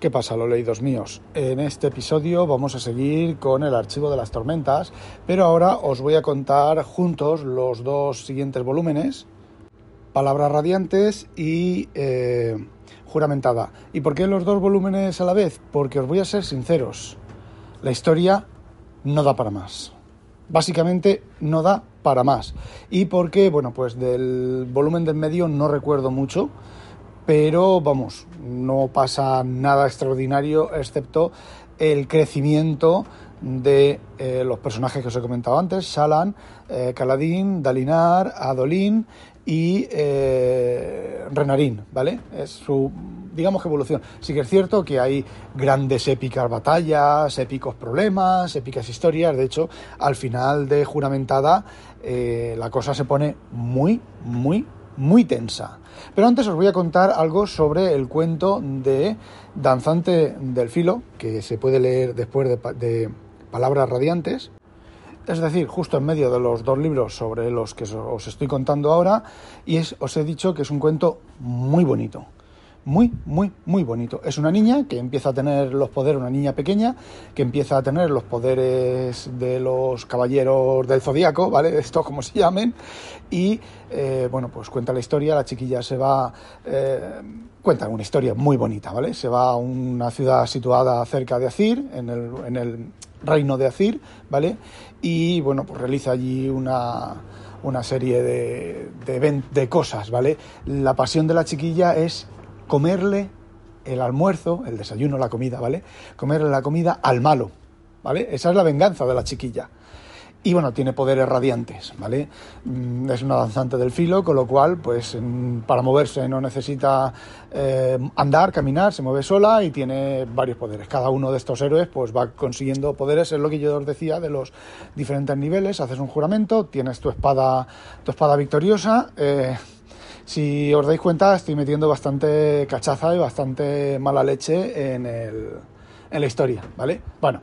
¿Qué pasa, los leídos míos? En este episodio vamos a seguir con el archivo de las tormentas, pero ahora os voy a contar juntos los dos siguientes volúmenes, Palabras Radiantes y eh, Juramentada. ¿Y por qué los dos volúmenes a la vez? Porque os voy a ser sinceros, la historia no da para más. Básicamente no da para más. Y porque, bueno, pues del volumen del medio no recuerdo mucho pero vamos, no pasa nada extraordinario excepto el crecimiento de eh, los personajes que os he comentado antes, Shalan, eh, Kaladin, Dalinar, Adolin y eh, Renarin, ¿vale? Es su, digamos que evolución. Sí que es cierto que hay grandes épicas batallas, épicos problemas, épicas historias, de hecho, al final de Juramentada la cosa se pone muy, muy, muy tensa. Pero antes os voy a contar algo sobre el cuento de Danzante del Filo, que se puede leer después de, Palabras Radiantes. Es decir, justo en medio de los dos libros sobre los que os estoy contando ahora, y os he dicho que es un cuento muy bonito muy, muy, muy bonito. Es una niña que empieza a tener los poderes, una niña pequeña, que empieza a tener los poderes de los caballeros del zodiaco, ¿vale? Esto como se llamen. Y, eh, bueno, pues cuenta la historia, la chiquilla se va... Eh, cuenta una historia muy bonita, ¿vale? Se va a una ciudad situada cerca de Azir, en el, en el reino de Azir, ¿vale? Y, bueno, pues realiza allí una una serie de, de, de, cosas, ¿vale? La pasión de la chiquilla es comerle el almuerzo, el desayuno, la comida, ¿vale? Comerle la comida al malo, ¿vale? Esa es la venganza de la chiquilla. Y bueno, tiene poderes radiantes, ¿vale? Mm, es una danzante del filo, con lo cual, pues para moverse no necesita eh, andar, caminar, se mueve sola y tiene varios poderes. Cada uno de estos héroes, pues va consiguiendo poderes, es lo que yo os decía de los diferentes niveles. Haces un juramento, tienes tu espada, tu espada victoriosa. Eh, si os dais cuenta, estoy metiendo bastante cachaza y bastante mala leche en, el, en la historia, ¿vale? Bueno,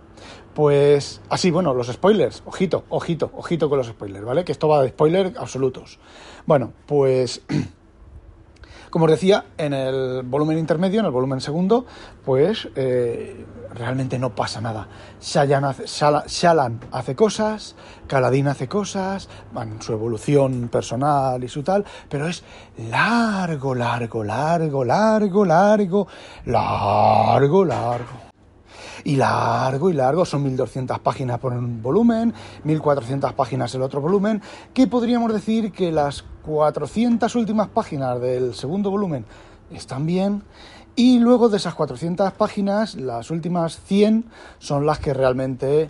pues así, bueno, los spoilers, ojito, ojito, ojito con los spoilers, ¿vale? Que esto va de spoilers absolutos. Bueno, pues como os decía, en el volumen intermedio, en el volumen segundo, pues eh, realmente no pasa nada. Shalan hace, cosas, Kaladin hace cosas, su evolución personal y su tal, pero es largo, largo, largo, largo, largo, largo, largo y largo y largo, son 1200 páginas por un volumen, 1400 páginas el otro volumen, que podríamos decir que las 400 últimas páginas del segundo volumen están bien y luego de esas 400 páginas, las últimas 100 son las que realmente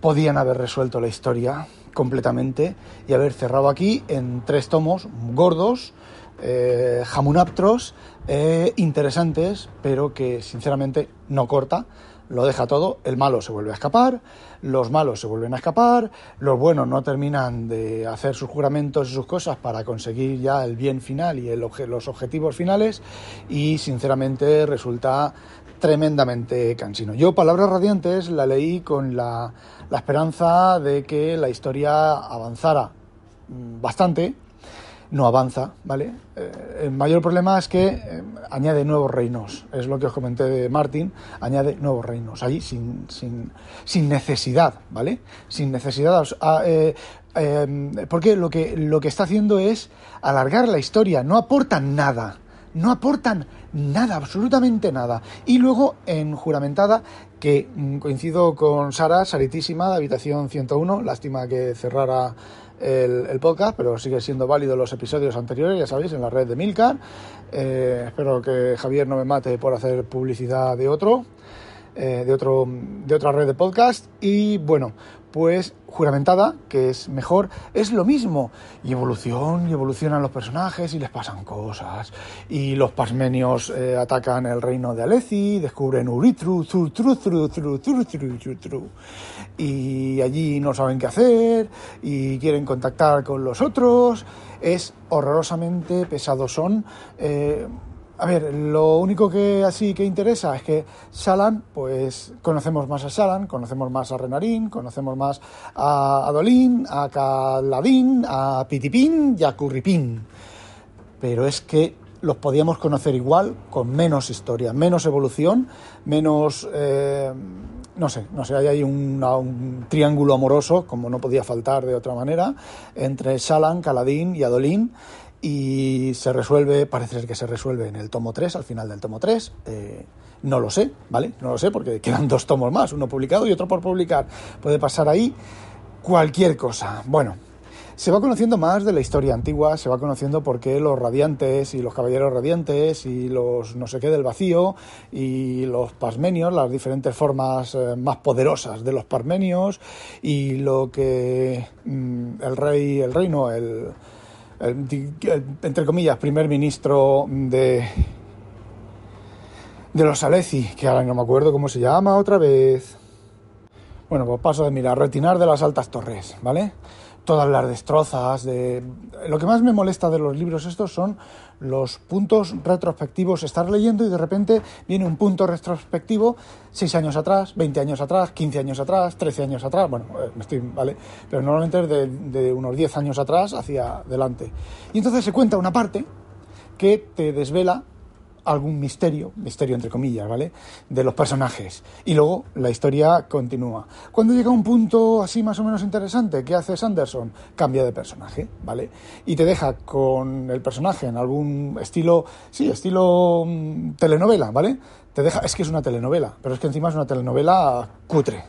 podían haber resuelto la historia completamente y haber cerrado aquí en tres tomos gordos, eh, jamunaptros, eh, interesantes, pero que sinceramente no corta lo deja todo, el malo se vuelve a escapar, los malos se vuelven a escapar, los buenos no terminan de hacer sus juramentos y sus cosas para conseguir ya el bien final y los objetivos finales y sinceramente resulta tremendamente cansino. Yo Palabras Radiantes la leí con la, la esperanza de que la historia avanzara mm, bastante, no avanza, ¿vale? Eh, el mayor problema es que eh, añade nuevos reinos, es lo que os comenté de Martin, añade nuevos reinos, ahí sin, sin, sin necesidad, ¿vale? Sin necesidad, eh, porque lo que, lo que está haciendo es alargar la historia, no aportan nada, no aportan nada, absolutamente nada. Y luego en Juramentada, que mm, coincido con Sara, Saritísima, de Habitación 101, lástima que cerrara el, podcast, pero sigue siendo válido los episodios anteriores, ya sabéis, en la red de Milcar. Eh, espero que Javier no me mate por hacer publicidad de otro, eh, de otro, de otra red de podcast. Y bueno, pues juramentada, que es mejor, es lo mismo. Y evolución, y evolucionan los personajes y les pasan cosas. Y los pasmenios eh, atacan el reino de Aleci, descubren Uritru, y allí no saben qué hacer y quieren contactar con los otros. Es horrorosamente pesado. Son. Eh, a ver, lo único que así que interesa es que Shalan, pues conocemos más a Shalan, conocemos más a Renarín, conocemos más a Adolín, a Caladín, a Pitipín y a Curripín. Pero es que los podíamos conocer igual, con menos historia, menos evolución, menos... Eh, no sé, no sé, hay ahí un triángulo amoroso, como no podía faltar de otra manera, entre Shalan, Caladín y Adolín, y se resuelve, parece ser que se resuelve en el tomo 3, al final del tomo 3. Eh, no lo sé, ¿vale? No lo sé porque quedan dos tomos más, uno publicado y otro por publicar. Puede pasar ahí cualquier cosa. Bueno, se va conociendo más de la historia antigua, se va conociendo por qué los radiantes y los caballeros radiantes y los no sé qué del vacío y los pasmenios, las diferentes formas eh, más poderosas de los parmenios y lo que mm, el rey, el reino, el, entre comillas, primer ministro de de los Aleci, que ahora no me acuerdo cómo se llama otra vez. Bueno, pues paso de mirar, retinar de las altas torres, ¿vale? todas las destrozas. De... Lo que más me molesta de los libros estos son los puntos retrospectivos. Estar leyendo y de repente viene un punto retrospectivo 6 años atrás, 20 años atrás, 15 años atrás, 13 años atrás. Bueno, eh, me estoy, ¿vale? Pero normalmente es de, de unos 10 años atrás hacia adelante. Y entonces se cuenta una parte que te desvela algún misterio, misterio entre comillas, ¿vale? De los personajes. Y luego la historia continúa. Cuando llega un punto así más o menos interesante, ¿qué hace Sanderson? Cambia de personaje, ¿vale? Y te deja con el personaje en algún estilo, sí, estilo mm, telenovela, ¿vale? Te deja, es que es una telenovela, pero es que encima es una telenovela cutre.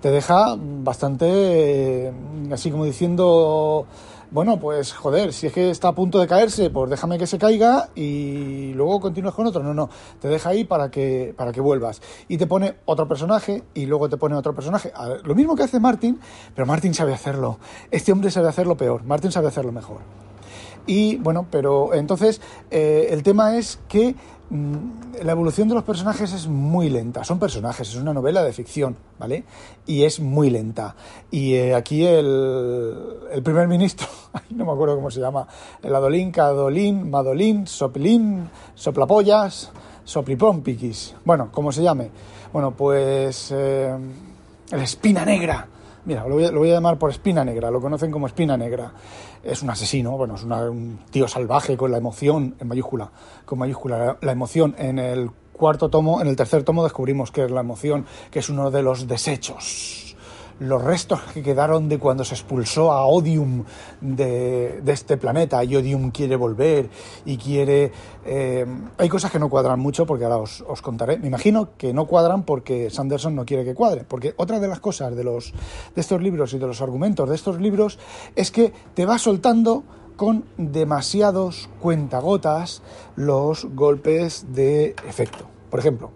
Te deja bastante, eh, así como diciendo bueno, pues joder, si es que está a punto de caerse, pues déjame que se caiga y luego continúas con otro. No, no, te deja ahí para que, para que vuelvas. Y te pone otro personaje y luego te pone otro personaje. Lo mismo que hace Martin, pero Martin sabe hacerlo. Este hombre sabe hacerlo peor, Martin sabe hacerlo mejor. Y bueno, pero entonces eh, el tema es que la evolución de los personajes es muy lenta. Son personajes, es una novela de ficción, ¿vale? Y es muy lenta. Y eh, aquí el, primer ministro, no me acuerdo cómo se llama, el Adolín, Cadolín, Madolín, Soplín, Soplapollas, Soplipompiquis, bueno, como se llame. Bueno, pues eh, el Espina Negra. Mira, lo voy, a llamar por Espina Negra, lo conocen como Espina Negra es un asesino, bueno, es un tío salvaje con la emoción en mayúscula, con mayúscula, la emoción. En el cuarto tomo, en el tercer tomo descubrimos que es la emoción, que es uno de los desechos los restos que quedaron de cuando se expulsó a Odium de, este planeta y Odium quiere volver y quiere... Eh, hay cosas que no cuadran mucho porque ahora os, os, contaré. Me imagino que no cuadran porque Sanderson no quiere que cuadre. Porque otra de las cosas de, los, de estos libros y de los argumentos de estos libros es que te va soltando con demasiados cuentagotas los golpes de efecto. Por ejemplo,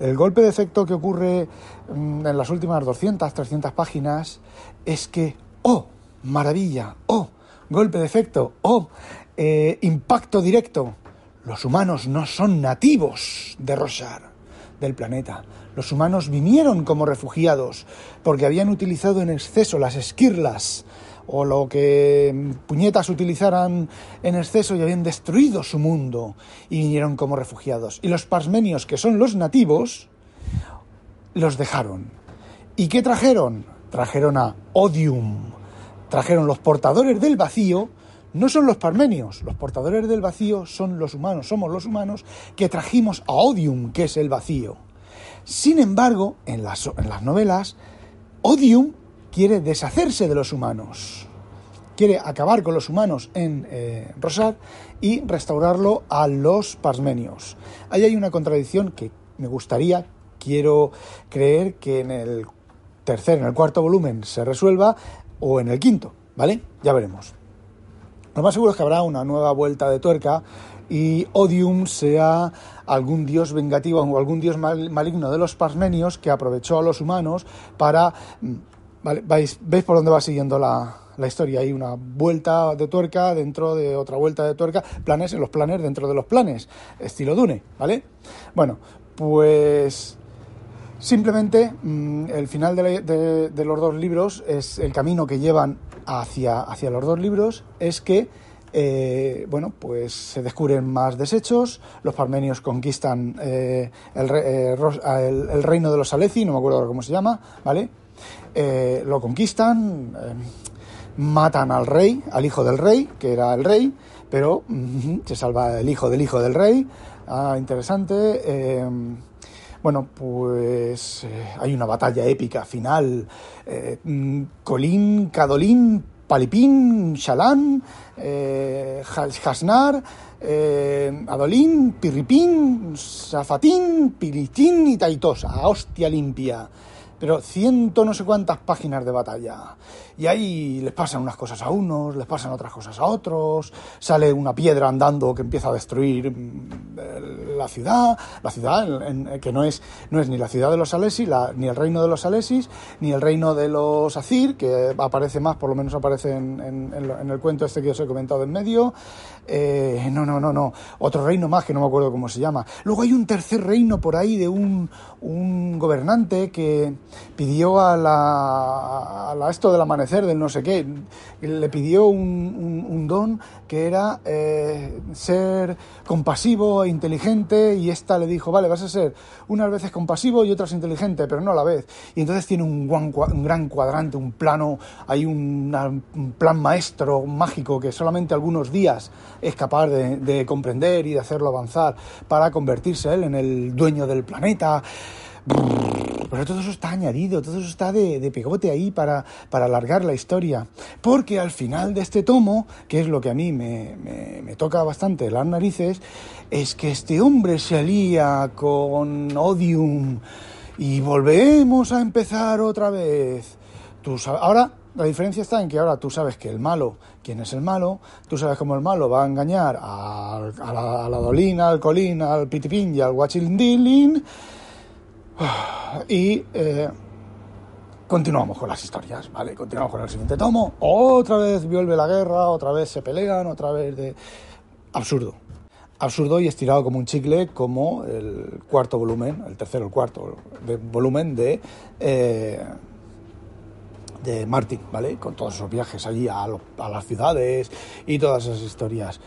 el golpe de efecto que ocurre en las últimas 200, 300 páginas es que, oh, maravilla, oh, golpe de efecto, oh, eh, impacto directo. Los humanos no son nativos de Rosar, del planeta. Los humanos vinieron como refugiados porque habían utilizado en exceso las esquirlas o lo que puñetas utilizaran en exceso y habían destruido su mundo y vinieron como refugiados. Y los pasmenios, que son los nativos, los dejaron. ¿Y qué trajeron? Trajeron a Odium. Trajeron los portadores del vacío. No son los parmenios, los portadores del vacío son los humanos, somos los humanos que trajimos a Odium, que es el vacío. Sin embargo, en las, en las novelas, Odium quiere deshacerse de los humanos, quiere acabar con los humanos en eh, Rosar y restaurarlo a los pasmenios. Ahí hay una contradicción que me gustaría, quiero creer que en el tercer, en el cuarto volumen se resuelva o en el quinto, ¿vale? Ya veremos. Lo más seguro es que habrá una nueva vuelta de tuerca y Odium sea algún dios vengativo o algún dios maligno de los pasmenios que aprovechó a los humanos para mm, Vale, ¿Veis, veis por dónde va siguiendo la, la, historia. Hay una vuelta de tuerca dentro de otra vuelta de tuerca, planes en los planes dentro de los planes, estilo Dune, ¿vale? Bueno, pues simplemente mm, el final de, de, los dos libros es el camino que llevan hacia, hacia los dos libros es que eh, bueno, pues se descubren más desechos, los parmenios conquistan eh, el, eh, el, el, reino de los Aleci, no me acuerdo ahora cómo se llama, ¿vale? Eh, lo conquistan, matan al rey, al hijo del rey, que era el rey, pero se salva el hijo del hijo del rey. Ah, interesante. Eh, bueno, pues eh, hay una batalla épica final. Eh, Colín, Cadolín, Palipín, Shalán, eh, Hasnar, Adolín, Pirripín, Safatín, Piritín y Taitosa. Hostia limpia pero ciento no sé cuántas páginas de batalla. Y ahí les pasan unas cosas a unos, les pasan otras cosas a otros, sale una piedra andando que empieza a destruir mm, la ciudad, la ciudad que no es, no es ni la ciudad de los Alesis, ni el reino de los Alesis, ni el reino de los Azir, que aparece más, por lo menos aparece en, el cuento este que os he comentado en medio. Eh, no, no, no, no, otro reino más que no me acuerdo cómo se llama. Luego hay un tercer reino por ahí de un, un gobernante que pidió a la, a esto del amanecer, del no sé qué, le pidió un, don que era eh, ser compasivo e inteligente y esta le dijo, vale, vas a ser unas veces compasivo y otras inteligente, pero no a la vez. Y entonces tiene un, un gran cuadrante, un plano, hay un plan maestro mágico que solamente algunos días es capaz de comprender y de hacerlo avanzar para convertirse él en el dueño del planeta. Pero todo eso está añadido, todo eso está de, pegote ahí para, para, alargar la historia. Porque al final de este tomo, que es lo que a mí me, me, toca bastante las narices, es que este hombre se alía con Odium y volvemos a empezar otra vez. Tú ahora la diferencia está en que ahora tú sabes que el malo, quién es el malo, tú sabes cómo el malo va a engañar a, la, Dolina, al Colín, al Pitipín y al Guachildilin y eh, continuamos con las historias, ¿vale? Continuamos con el siguiente tomo. Otra vez vuelve la guerra, otra vez se pelean, otra vez de... Absurdo. Absurdo y estirado como un chicle, como el cuarto volumen, el tercero, el cuarto volumen de... Eh, de Martin, ¿vale? Con todos esos viajes allí a, a las ciudades y todas esas historias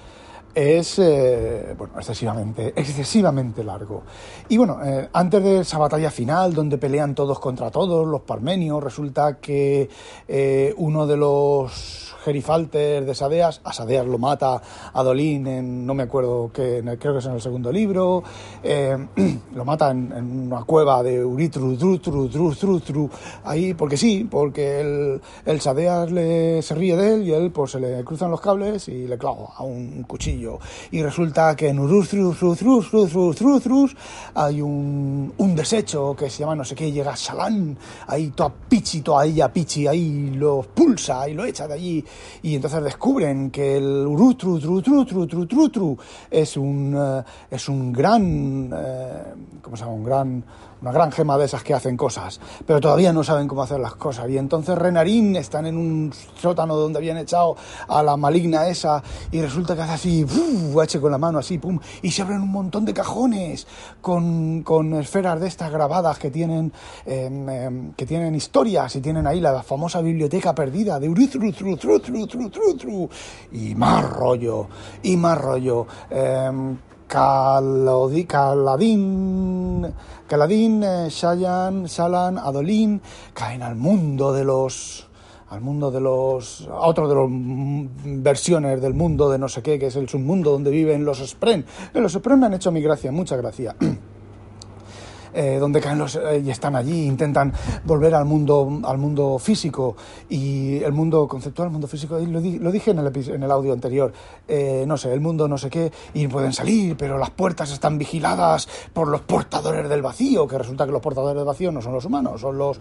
es eh, bueno, excesivamente, excesivamente largo. Y bueno, eh, antes de esa batalla final, donde pelean todos contra todos, los parmenios, resulta que eh, uno de los gerifalter de Sadeas, a Sadeas lo mata a Dolín en, no me acuerdo qué, creo que es en el segundo libro, lo mata en, una cueva de Uritru, Drutru, Drutru, ahí, porque sí, porque el, el Sadeas le, se ríe de él y él pues se le cruzan los cables y le clava a un cuchillo. Y resulta que en Urutru, hay un, un desecho que se llama no sé qué, llega Salán, ahí toda pichi, toda ella pichi, ahí lo pulsa y lo echa de allí y entonces descubren que el urutru, tru, tru, tru, tru, tru, tru, es un, eh, es un gran, eh, ¿cómo se llama? Un gran una gran gema de esas que hacen cosas, pero todavía no saben cómo hacer las cosas. Y entonces Renarín están en un sótano donde habían echado a la maligna esa y resulta que hace así, eche con la mano así, pum, y se abren un montón de cajones con, con esferas de estas grabadas que tienen, em, em, que tienen historias y tienen ahí la famosa biblioteca perdida de y más rollo, y más rollo. Em, Caladín, Caladín, eh, Shayan, Shalan, Adolín caen al mundo de los al mundo de los a otro de las versiones del mundo de no sé qué, que es el submundo donde viven los Spren. Los Spren me han hecho mi gracia, mucha gracia. Eh, donde caen los eh, y están allí, intentan volver al mundo, al mundo físico y el mundo conceptual, el mundo físico, lo, lo dije en el, en audio anterior, eh, no sé, el mundo no sé qué, y pueden salir, pero las puertas están vigiladas por los portadores del vacío, que resulta que los portadores del vacío no son los humanos, son las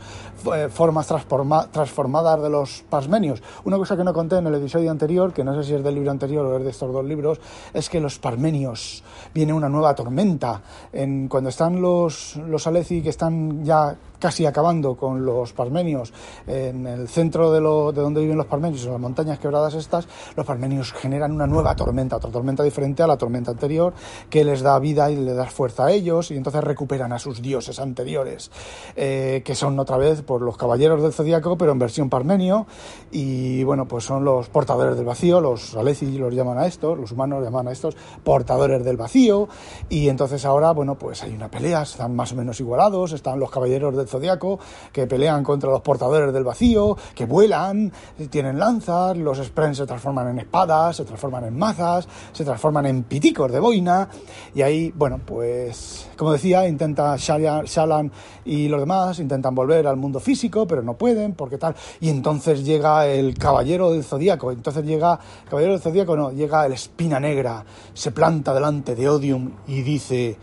formas transformadas de los parmenios. Una cosa que no conté en el episodio anterior, que no sé si es del libro anterior o es de estos dos libros, es que los parmenios viene una nueva tormenta. En, cuando están los los Aleci que están ya casi acabando con los parmenios en el centro de, lo, de donde viven los parmenios, en las montañas quebradas estas, los parmenios generan una nueva tormenta, otra tormenta diferente a la tormenta anterior, que les da vida y le da fuerza a ellos, y entonces recuperan a sus dioses anteriores, eh, que son otra vez por los caballeros del zodiaco, pero en versión parmenio, y bueno, pues son los portadores del vacío, los Aleci los llaman a estos, los humanos llaman a estos portadores del vacío, y entonces ahora, bueno, pues hay una pelea, están más o menos igualados, están los caballeros del del Zodiaco, que pelean contra los portadores del vacío, que vuelan, tienen lanzas, los Spren se transforman en espadas, se transforman en mazas, se transforman en piticos de boina, y ahí, bueno, pues, como decía, intenta Shalan y los demás, intentan volver al mundo físico, pero no pueden, porque tal, y entonces llega el caballero del Zodíaco, entonces llega, caballero del Zodíaco no, llega el espina negra, se planta delante de Odium y dice,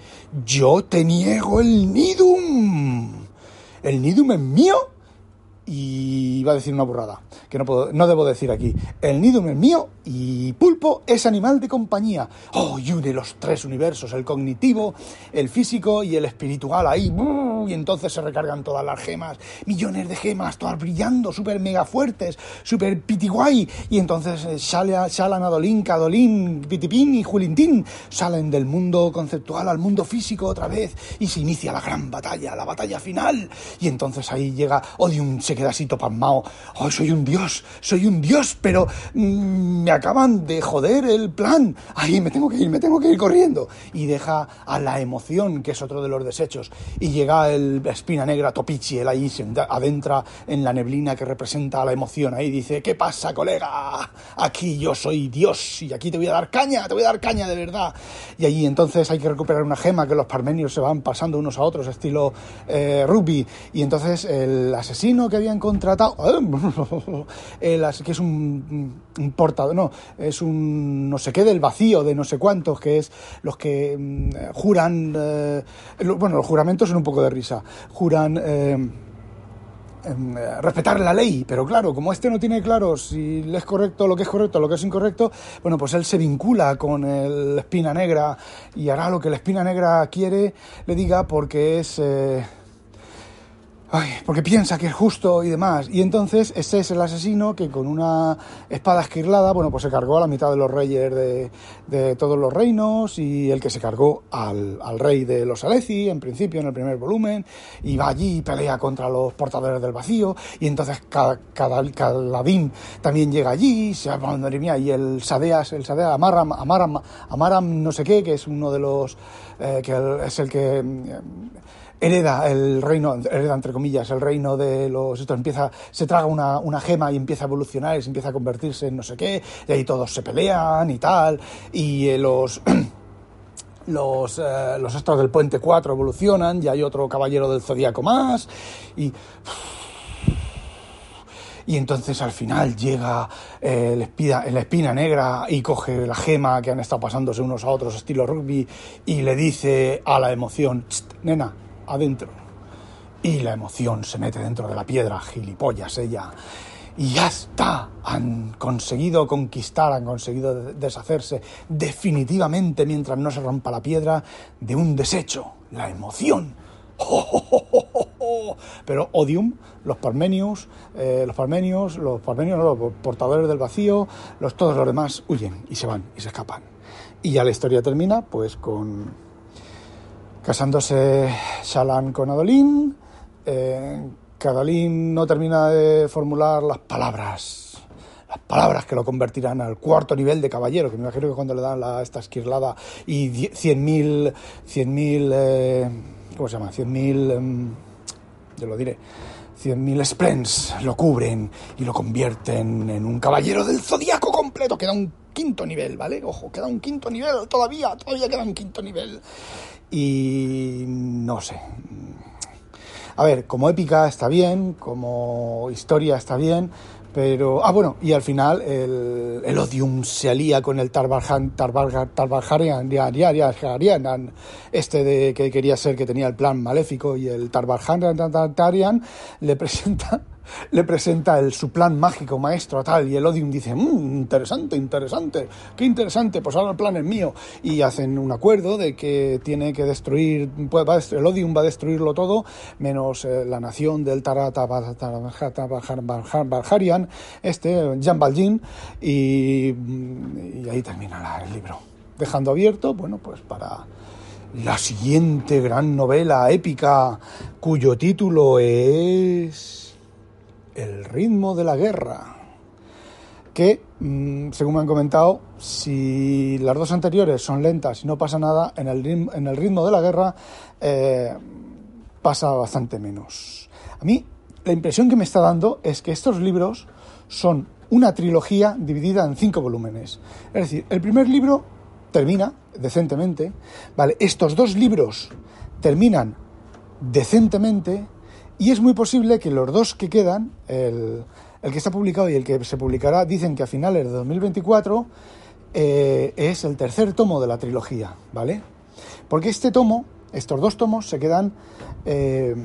yo te niego el Nidum, el Nidum es mío y iba a decir una burrada, que no, puedo, no debo decir aquí. El Nidum es mío y Pulpo es animal de compañía. Oh, y une los tres universos, el cognitivo, el físico y el espiritual ahí. Y entonces se recargan todas las gemas, millones de gemas, todas brillando, súper mega fuertes, súper pitiguay. Y entonces eh, Shalan, Adolín, Cadolín, Pitipín y Julintín salen del mundo conceptual al mundo físico otra vez y se inicia la gran batalla, la batalla final. Y entonces ahí llega Odium, se queda así topamao. Oh, soy un dios, soy un dios, pero mm, me acaban de joder el plan. Ahí me tengo que ir, me tengo que ir corriendo. Y deja a la emoción, que es otro de los desechos. Y llega el espina negra Topichi, él ahí se adentra en la neblina que representa la emoción. Ahí dice, ¿qué pasa, colega? Aquí yo soy Dios y aquí te voy a dar caña, te voy a dar caña de verdad. Y allí entonces hay que recuperar una gema que los parmenios se van pasando unos a otros, estilo eh, rugby. Y entonces el asesino que habían contratado, el, que es un, un portador, no, es un no sé qué del vacío, de no sé cuántos, que es los que mm, juran, eh, bueno, los juramentos son un poco de risa, juran... Eh, em, respetar la ley, pero claro, como este no tiene claro si es correcto lo que es correcto, lo que es incorrecto, bueno, pues él se vincula con el espina negra y hará lo que la espina negra quiere, le diga, porque es... Eh, Ay, porque piensa que es justo y demás. Y entonces ese es el asesino que con una espada esquirlada, bueno, pues se cargó a la mitad de los reyes de, todos los reinos y el que se cargó al, rey de los Aleci, en principio, en el primer volumen, y va allí y pelea contra los portadores del vacío, y entonces cada, cada, también llega allí, se madre mía, y el Sadeas, el Sadeas Amaram, Amaram, Amaram no sé qué, que es uno de los, eh, que es el que hereda el reino, hereda entre comillas, el reino de los... Esto empieza, se traga una, una gema y empieza a evolucionar y se empieza a convertirse en no sé qué, y ahí todos se pelean y tal, y eh, los... los, eh, los astros del puente 4 evolucionan, y hay otro caballero del zodíaco más, y... Y entonces al final llega eh, el, espina, la espina negra y coge la gema que han estado pasándose unos a otros estilo rugby y le dice a la emoción, nena, adentro. Y la emoción se mete dentro de la piedra, gilipollas ella. Y ya está, han conseguido conquistar, han conseguido deshacerse definitivamente mientras no se rompa la piedra de un desecho, la emoción. Pero Odium, los Parmenios, eh, los Parmenios, los Parmenios, los portadores del vacío, los, todos los demás huyen y se van y se escapan. Y ya la historia termina pues con casándose Shalan con Adolín. Eh, no termina de formular las palabras, las palabras que lo convertirán al cuarto nivel de caballero, que me imagino que cuando le dan la, esta esquirlada y 100.000, 100.000, eh, ¿cómo se llama? 100.000, eh, yo lo diré, 100.000 Splens lo cubren y lo convierten en un caballero del zodiaco completo. Queda un quinto nivel, ¿vale? Ojo, queda un quinto nivel todavía, todavía queda un quinto nivel. Y no sé. A ver, como épica está bien, como historia está bien, pero. Ah, bueno, y al final el, el Odium se alía con el Tarbarjan, Tarbarjarian, este de que quería ser, que tenía el plan maléfico, y el Tarbarjarian le presenta le presenta el, su plan mágico maestro tal y el Odium dice, mmm, interesante, interesante, qué interesante, pues ahora el plan es mío y hacen un acuerdo de que tiene que destruir, pues, el Odium va a destruirlo todo menos eh, la nación del Tarata Barharian, este, Jan Valjean y, y ahí termina el libro, dejando abierto, bueno, pues para la siguiente gran novela épica cuyo título es el ritmo de la guerra, que, mm, según me han comentado, si las dos anteriores son lentas y no pasa nada, en el, ritmo, en el ritmo de la guerra, eh, pasa bastante menos. A mí la impresión que me está dando es que estos libros son una trilogía dividida en cinco volúmenes. Es decir, el primer libro termina decentemente, ¿vale? Estos dos libros terminan decentemente y es muy posible que los dos que quedan, el, que está publicado y el que se publicará, dicen que a finales de 2024 eh, es el tercer tomo de la trilogía, ¿vale? Porque este tomo, estos dos tomos se quedan... Eh,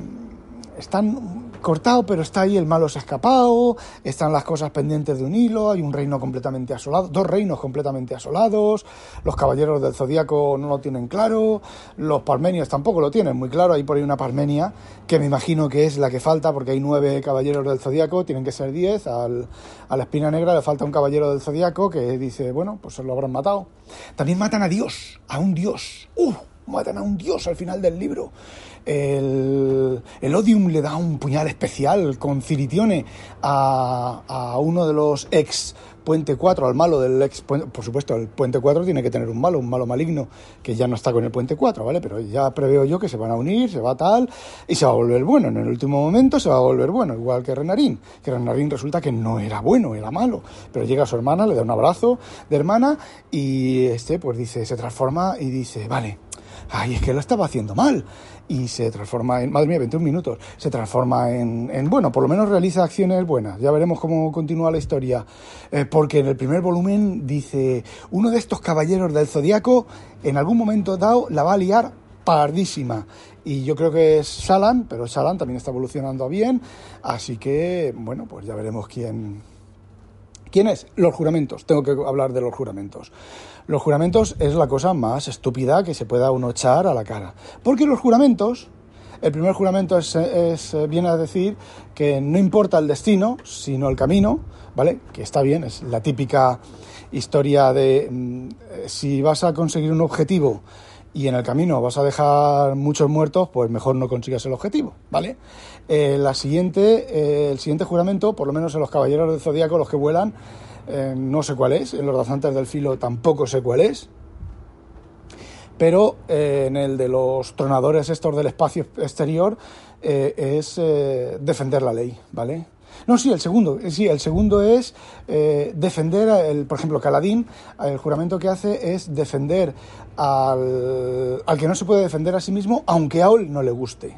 están cortados, pero está ahí el malo se ha escapado, están las cosas pendientes de un hilo, hay un reino completamente asolado, dos reinos completamente asolados, los caballeros del zodiaco no lo tienen claro, los parmenios tampoco lo tienen muy claro, hay por ahí una parmenia que me imagino que es la que falta, porque hay nueve caballeros del zodiaco, tienen que ser diez, al, a la espina negra le falta un caballero del zodiaco que dice, bueno, pues se lo habrán matado. También matan a Dios, a un Dios. ¡Uh! matan a un dios al final del libro. El, el Odium le da un puñal especial con Ciritione a, a uno de los ex Puente 4, al malo del ex Por supuesto, el Puente 4 tiene que tener un malo, un malo maligno, que ya no está con el Puente 4, ¿vale? Pero ya preveo yo que se van a unir, se va tal, y se va a volver bueno. En el último momento se va a volver bueno, igual que Renarín. Que Renarín resulta que no era bueno, era malo. Pero llega su hermana, le da un abrazo de hermana, y este, pues dice, se transforma y dice, vale ay, es que lo estaba haciendo mal. Y se transforma en, madre mía, 21 minutos, se transforma en, en bueno, por lo menos realiza acciones buenas. Ya veremos cómo continúa la historia. Eh, porque en el primer volumen dice, uno de estos caballeros del zodiaco en algún momento dado la va a liar pardísima. Y yo creo que es Salan, pero Salan también está evolucionando bien. Así que, bueno, pues ya veremos quién, ¿Quién es? Los juramentos. Tengo que hablar de los juramentos. Los juramentos es la cosa más estúpida que se pueda uno echar a la cara. Porque los juramentos, el primer juramento es, viene a decir que no importa el destino, sino el camino, ¿vale? Que está bien, es la típica historia de mm, si vas a conseguir un objetivo y en el camino vas a dejar muchos muertos, pues mejor no consigas el objetivo, ¿vale? Eh, la siguiente, eh, el siguiente juramento, por lo menos en los caballeros del zodíaco, los que vuelan, eh, no sé cuál es, en los danzantes del filo tampoco sé cuál es, pero en el de los tronadores estos del espacio exterior es defender la ley, ¿vale? No, sí, el segundo. Sí, el segundo es eh, defender, el, por ejemplo, Caladín, el juramento que hace es defender al, al, que no se puede defender a sí mismo, aunque a él no le guste.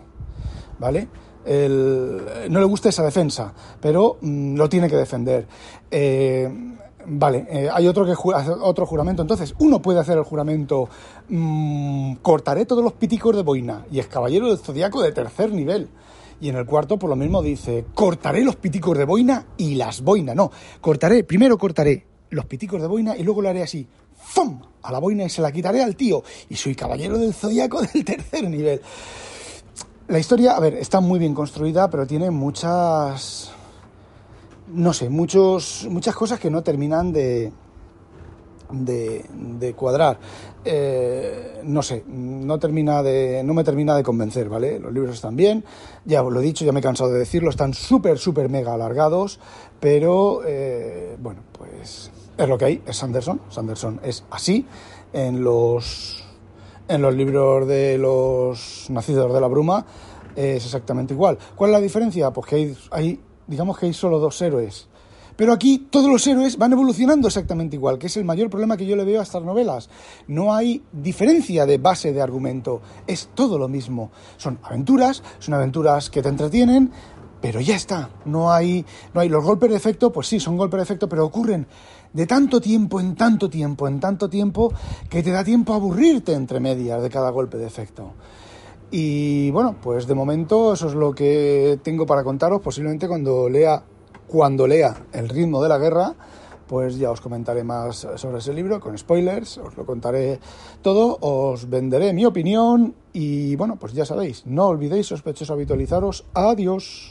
¿Vale? no le gusta esa defensa, pero mm, lo tiene que defender. Eh, vale, eh, hay otro, que otro juramento. Entonces, uno puede hacer el juramento, mm, cortaré todos los piticos de boina, y es caballero del zodiaco de tercer nivel. Y en el cuarto, por lo mismo, dice, cortaré los piticos de boina y las boinas. No, cortaré, primero cortaré los piticos de boina y luego lo haré así, ¡fum! a la boina y se la quitaré al tío. Y soy caballero del zodiaco del tercer nivel. La historia, a ver, está muy bien construida, pero tiene muchas... No sé, muchos, muchas cosas que no terminan de, de, cuadrar. Eh, no sé, no, termina de, no me termina de convencer, ¿vale? Los libros están bien, ya lo he dicho, ya me he cansado de decirlo, están súper, súper mega alargados, pero eh, bueno, pues es lo que hay, es Sanderson, Sanderson es así en los, en los libros de los nacidos de la bruma, es exactamente igual. ¿Cuál es la diferencia? Pues que hay digamos que hay solo dos héroes pero aquí todos los héroes van evolucionando exactamente igual, que es el mayor problema que yo le veo a estas novelas. No hay diferencia de base de argumento, es todo lo mismo. Son aventuras, son aventuras que te entretienen, pero ya está. No hay, no hay los golpes de efecto, pues sí, son golpes de efecto, pero ocurren de tanto tiempo en tanto tiempo, en tanto tiempo, que te da tiempo a aburrirte entre medias de cada golpe de efecto. Y bueno, pues de momento eso es lo que tengo para contaros. Posiblemente cuando lea cuando lea El ritmo de la guerra, pues ya os comentaré más sobre ese libro, con spoilers, os lo contaré todo, os venderé mi opinión y bueno, pues ya sabéis, no olvidéis sospechosos habitualizaros. Adiós.